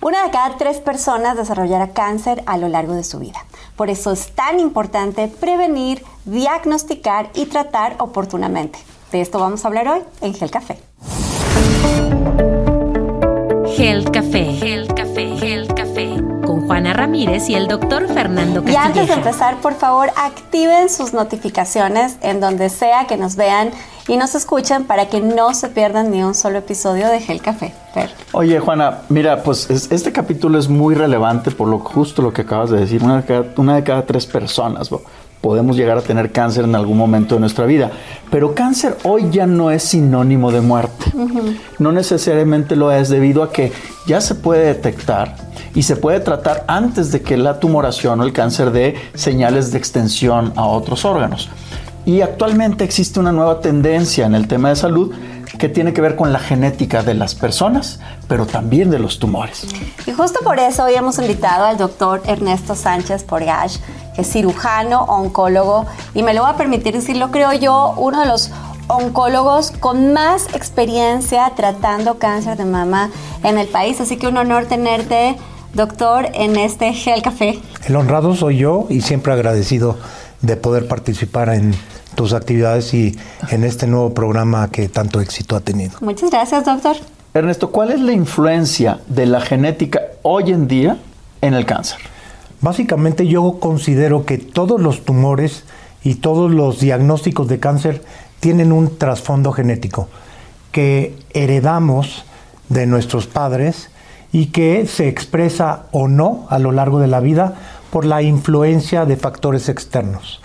Una de cada tres personas desarrollará cáncer a lo largo de su vida. Por eso es tan importante prevenir, diagnosticar y tratar oportunamente. De esto vamos a hablar hoy en Gel Café. Gel Café, Gel Café, Gel Café. Con Juana Ramírez y el doctor Fernando Castilleja. Y antes de empezar, por favor, activen sus notificaciones en donde sea que nos vean y nos escuchen para que no se pierdan ni un solo episodio de Gel Café. Oye, Juana, mira, pues este capítulo es muy relevante por lo justo lo que acabas de decir. Una de cada, una de cada tres personas podemos llegar a tener cáncer en algún momento de nuestra vida. Pero cáncer hoy ya no es sinónimo de muerte. No necesariamente lo es debido a que ya se puede detectar y se puede tratar antes de que la tumoración o el cáncer dé señales de extensión a otros órganos. Y actualmente existe una nueva tendencia en el tema de salud que tiene que ver con la genética de las personas, pero también de los tumores. Y justo por eso hoy hemos invitado al doctor Ernesto Sánchez Porgash, que es cirujano, oncólogo, y me lo va a permitir decirlo, creo yo, uno de los oncólogos con más experiencia tratando cáncer de mama en el país. Así que un honor tenerte, doctor, en este Gel Café. El honrado soy yo y siempre agradecido de poder participar en tus actividades y en este nuevo programa que tanto éxito ha tenido. Muchas gracias, doctor. Ernesto, ¿cuál es la influencia de la genética hoy en día en el cáncer? Básicamente yo considero que todos los tumores y todos los diagnósticos de cáncer tienen un trasfondo genético que heredamos de nuestros padres y que se expresa o no a lo largo de la vida por la influencia de factores externos.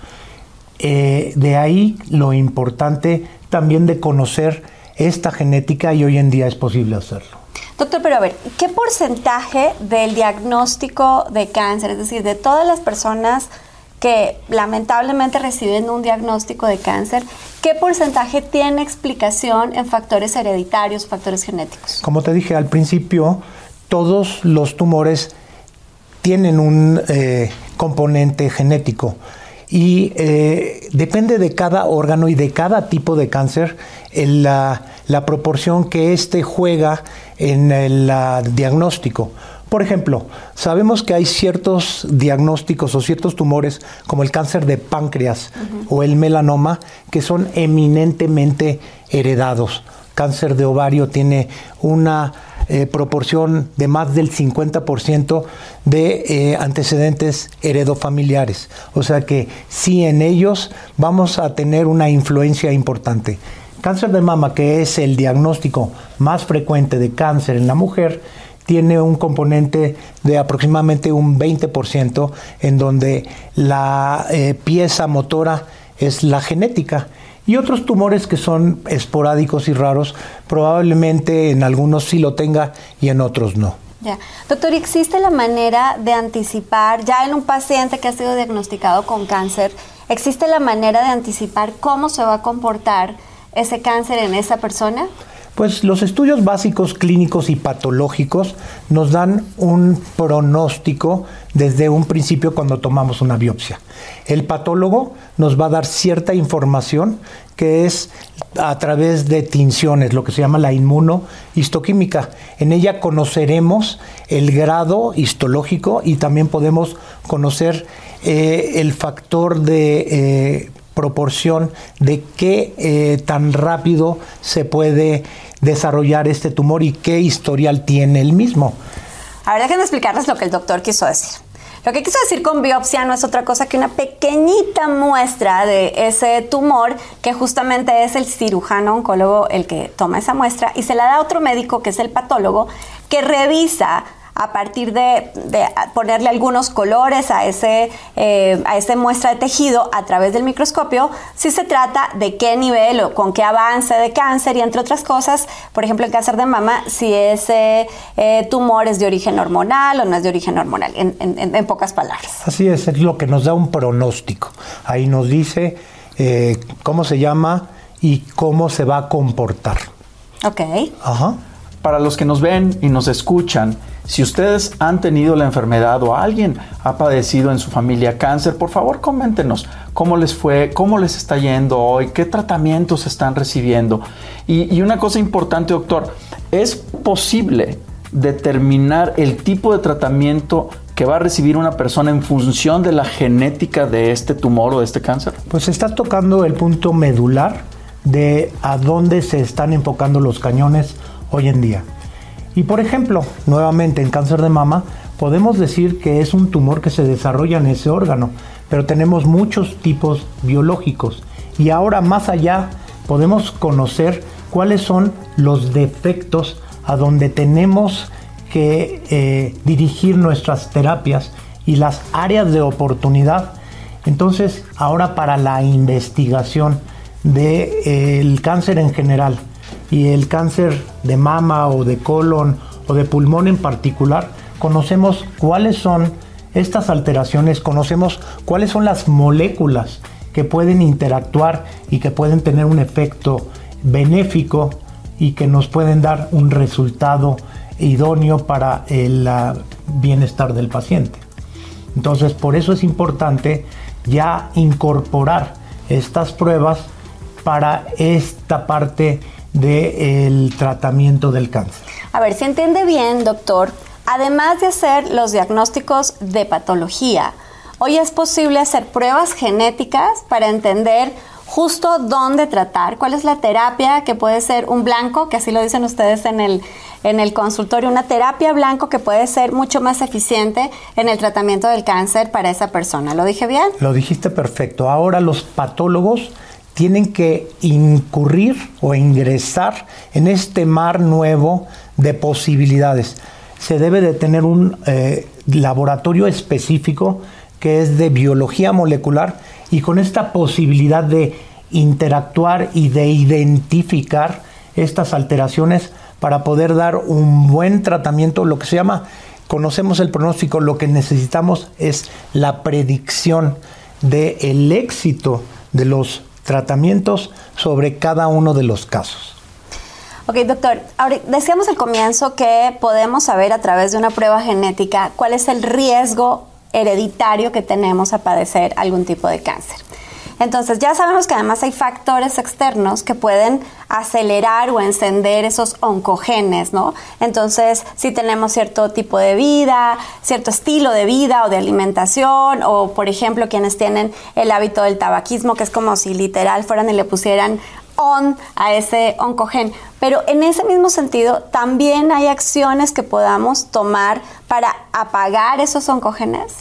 Eh, de ahí lo importante también de conocer esta genética y hoy en día es posible hacerlo. Doctor, pero a ver, ¿qué porcentaje del diagnóstico de cáncer, es decir, de todas las personas que lamentablemente reciben un diagnóstico de cáncer, ¿qué porcentaje tiene explicación en factores hereditarios, factores genéticos? Como te dije al principio, todos los tumores tienen un eh, componente genético y eh, depende de cada órgano y de cada tipo de cáncer la, proporción que éste juega en el diagnóstico. Por ejemplo, sabemos que hay ciertos diagnósticos o ciertos tumores como el cáncer de páncreas o el melanoma que son eminentemente heredados. Cáncer de ovario tiene una eh, proporción de más del 50% de eh, antecedentes heredofamiliares. O sea que sí en ellos vamos a tener una influencia importante. Cáncer de mama, que es el diagnóstico más frecuente de cáncer en la mujer, tiene un componente de aproximadamente un 20% en donde la eh, pieza motora es la genética y otros tumores que son esporádicos y raros, probablemente en algunos sí lo tenga y en otros no. Ya. Doctor, ¿existe la manera de anticipar, ya en un paciente que ha sido diagnosticado con cáncer, existe la manera de anticipar cómo se va a comportar ese cáncer en esa persona? Pues los estudios básicos clínicos y patológicos nos dan un pronóstico desde un principio cuando tomamos una biopsia. El patólogo nos va a dar cierta información que es a través de tinciones, lo que se llama la inmunohistoquímica. En ella conoceremos el grado histológico y también podemos conocer eh, el factor de eh, proporción de qué eh, tan rápido se puede desarrollar este tumor y qué historial tiene el mismo. A ver, déjenme explicarles lo que el doctor quiso decir. Lo que quiso decir con biopsia no es otra cosa que una pequeñita muestra de ese tumor que justamente es el cirujano oncólogo el que toma esa muestra y se la da a otro médico que es el patólogo que revisa a partir de, ponerle algunos colores a ese, eh, a ese muestra de tejido a través del microscopio, si se trata de qué nivel o con qué avance de cáncer y entre otras cosas, por ejemplo, el cáncer de mama, si ese eh, tumor es de origen hormonal o no es de origen hormonal, en, en, pocas palabras. Así es, es lo que nos da un pronóstico. Ahí nos dice eh, cómo se llama y cómo se va a comportar. Ok. Ajá. Para los que nos ven y nos escuchan, si ustedes han tenido la enfermedad o alguien ha padecido en su familia cáncer, por favor coméntenos cómo les fue, cómo les está yendo hoy, qué tratamientos están recibiendo. Y, una cosa importante, doctor, es posible determinar el tipo de tratamiento que va a recibir una persona en función de la genética de este tumor o de este cáncer? Pues estás tocando el punto medular de a dónde se están enfocando los cañones hoy en día. Y por ejemplo, nuevamente en cáncer de mama, podemos decir que es un tumor que se desarrolla en ese órgano, pero tenemos muchos tipos biológicos. Y ahora más allá podemos conocer cuáles son los defectos a donde tenemos que eh, dirigir nuestras terapias y las áreas de oportunidad. Entonces, ahora para la investigación del cáncer en general y el cáncer de mama o de colon o de pulmón en particular, conocemos cuáles son estas alteraciones, conocemos cuáles son las moléculas que pueden interactuar y que pueden tener un efecto benéfico y que nos pueden dar un resultado idóneo para el ah, bienestar del paciente. Entonces, por eso es importante ya incorporar estas pruebas para esta parte del tratamiento del cáncer. A ver, si entiende bien, doctor, además de hacer los diagnósticos de patología, hoy es posible hacer pruebas genéticas para entender justo dónde tratar, cuál es la terapia que puede ser un blanco, que así lo dicen ustedes en el, en el consultorio, una terapia blanco que puede ser mucho más eficiente en el tratamiento del cáncer para esa persona. ¿Lo dije bien? Lo dijiste perfecto. Ahora los patólogos tienen que incurrir o ingresar en este mar nuevo de posibilidades. Se debe de tener un eh, laboratorio específico que es de biología molecular y con esta posibilidad de interactuar y de identificar estas alteraciones para poder dar un buen tratamiento, lo que se llama, conocemos el pronóstico, lo que necesitamos es la predicción del el éxito de los tratamientos sobre cada uno de los casos. Ok, doctor, ahora decíamos al comienzo que podemos saber a través de una prueba genética cuál es el riesgo hereditario que tenemos a padecer algún tipo de cáncer. Entonces ya sabemos que además hay factores externos que pueden acelerar o encender esos oncogenes, ¿no? Entonces, si tenemos cierto tipo de vida, cierto estilo de vida o de alimentación, o por ejemplo quienes tienen el hábito del tabaquismo, que es como si literal fueran y le pusieran on a ese oncogen. Pero en ese mismo sentido, también hay acciones que podamos tomar para apagar esos oncogenes.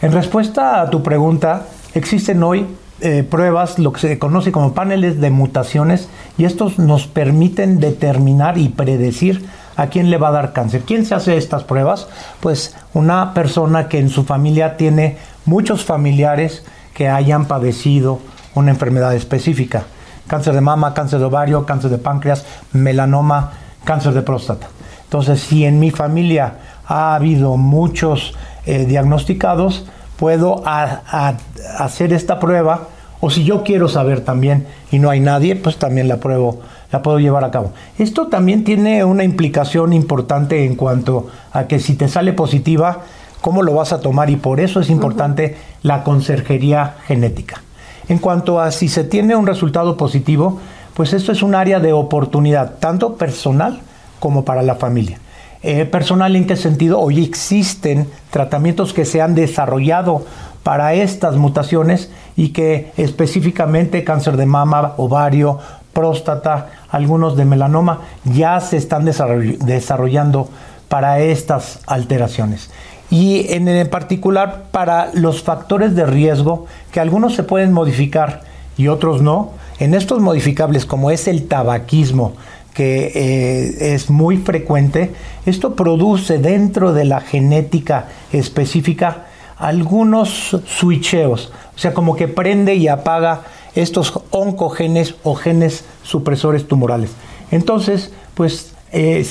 En respuesta a tu pregunta, existen hoy eh, pruebas, lo que se conoce como paneles de mutaciones, y estos nos permiten determinar y predecir a quién le va a dar cáncer. ¿Quién se hace estas pruebas? Pues una persona que en su familia tiene muchos familiares que hayan padecido una enfermedad específica cáncer de mama, cáncer de ovario, cáncer de páncreas, melanoma, cáncer de próstata. Entonces, si en mi familia ha habido muchos eh, diagnosticados, puedo hacer esta prueba o si yo quiero saber también y no hay nadie, pues también la pruebo, la puedo llevar a cabo. Esto también tiene una implicación importante en cuanto a que si te sale positiva, cómo lo vas a tomar y por eso es importante la conserjería genética. En cuanto a si se tiene un resultado positivo, pues esto es un área de oportunidad, tanto personal como para la familia. Eh, personal en qué sentido? Hoy existen tratamientos que se han desarrollado para estas mutaciones y que específicamente cáncer de mama, ovario, próstata, algunos de melanoma, ya se están desarrollando para estas alteraciones y en, particular para los factores de riesgo que algunos se pueden modificar y otros no. En estos modificables como es el tabaquismo, que eh, es muy frecuente, esto produce dentro de la genética específica algunos switcheos, o sea, como que prende y apaga estos oncogenes o genes supresores tumorales. Entonces, pues eh,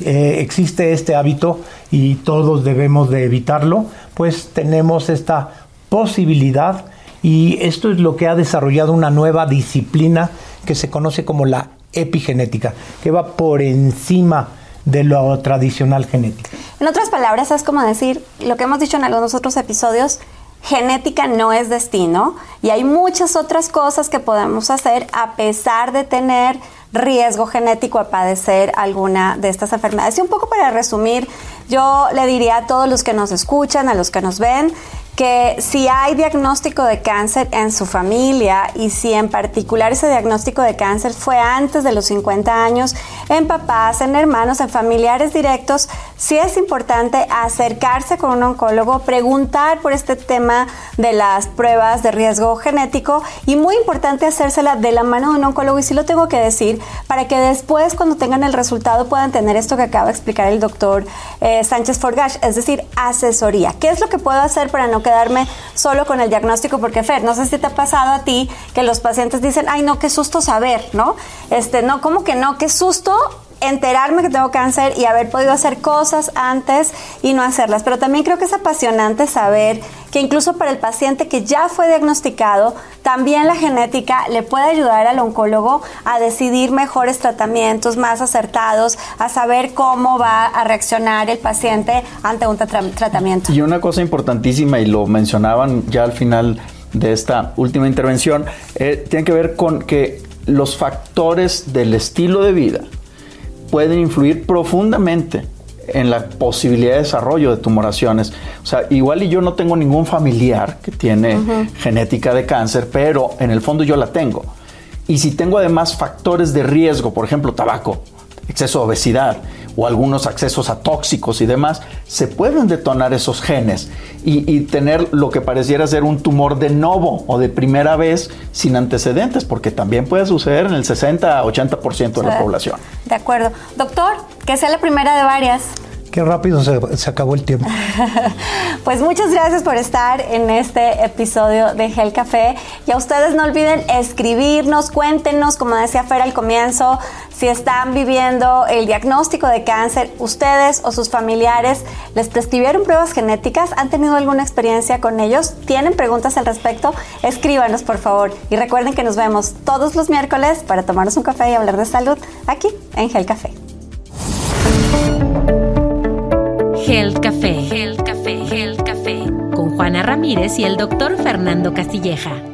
eh, existe este hábito y todos debemos de evitarlo, pues tenemos esta posibilidad y esto es lo que ha desarrollado una nueva disciplina que se conoce como la epigenética, que va por encima de lo tradicional genético. En otras palabras, es como decir lo que hemos dicho en algunos otros episodios, genética no es destino y hay muchas otras cosas que podemos hacer a pesar de tener riesgo genético a padecer alguna de estas enfermedades. Y un poco para resumir, yo le diría a todos los que nos escuchan, a los que nos ven, que si hay diagnóstico de cáncer en su familia y si en particular ese diagnóstico de cáncer fue antes de los 50 años, en papás, en hermanos, en familiares directos, sí es importante acercarse con un oncólogo, preguntar por este tema de las pruebas de riesgo genético y muy importante hacérsela de la mano de un oncólogo y sí lo tengo que decir para que después cuando tengan el resultado puedan tener esto que acaba de explicar el doctor eh, Sánchez Forgash, es decir, asesoría. ¿Qué es lo que puedo hacer para no quedarme solo con el diagnóstico, porque Fer, no sé si te ha pasado a ti que los pacientes dicen, ay no, qué susto saber, ¿no? Este, no, ¿cómo que no? Qué susto enterarme que tengo cáncer y haber podido hacer cosas antes y no hacerlas. Pero también creo que es apasionante saber que incluso para el paciente que ya fue diagnosticado, también la genética le puede ayudar al oncólogo a decidir mejores tratamientos, más acertados, a saber cómo va a reaccionar el paciente ante un tratamiento. Y una cosa importantísima, y lo mencionaban ya al final de esta última intervención, eh, tiene que ver con que los factores del estilo de vida, pueden influir profundamente en la posibilidad de desarrollo de tumoraciones. O sea, igual y yo no tengo ningún familiar que tiene genética de cáncer, pero en el fondo yo la tengo. Y si tengo además factores de riesgo, por ejemplo, tabaco, exceso de obesidad, o algunos accesos a tóxicos y demás, se pueden detonar esos genes y, tener lo que pareciera ser un tumor de novo o de primera vez sin antecedentes, porque también puede suceder en el 60-80% de la población. De acuerdo. Doctor, que sea la primera de varias. Qué rápido se, acabó el tiempo. pues muchas gracias por estar en este episodio de Gel Café. Y a ustedes no olviden escribirnos, cuéntenos, como decía Fer al comienzo, si están viviendo el diagnóstico de cáncer, ustedes o sus familiares les prescribieron pruebas genéticas, han tenido alguna experiencia con ellos, tienen preguntas al respecto, escríbanos por favor. Y recuerden que nos vemos todos los miércoles para tomarnos un café y hablar de salud aquí en Gel Café. Health Café, Health Café, Health Café, con Juana Ramírez y el doctor Fernando Castilleja.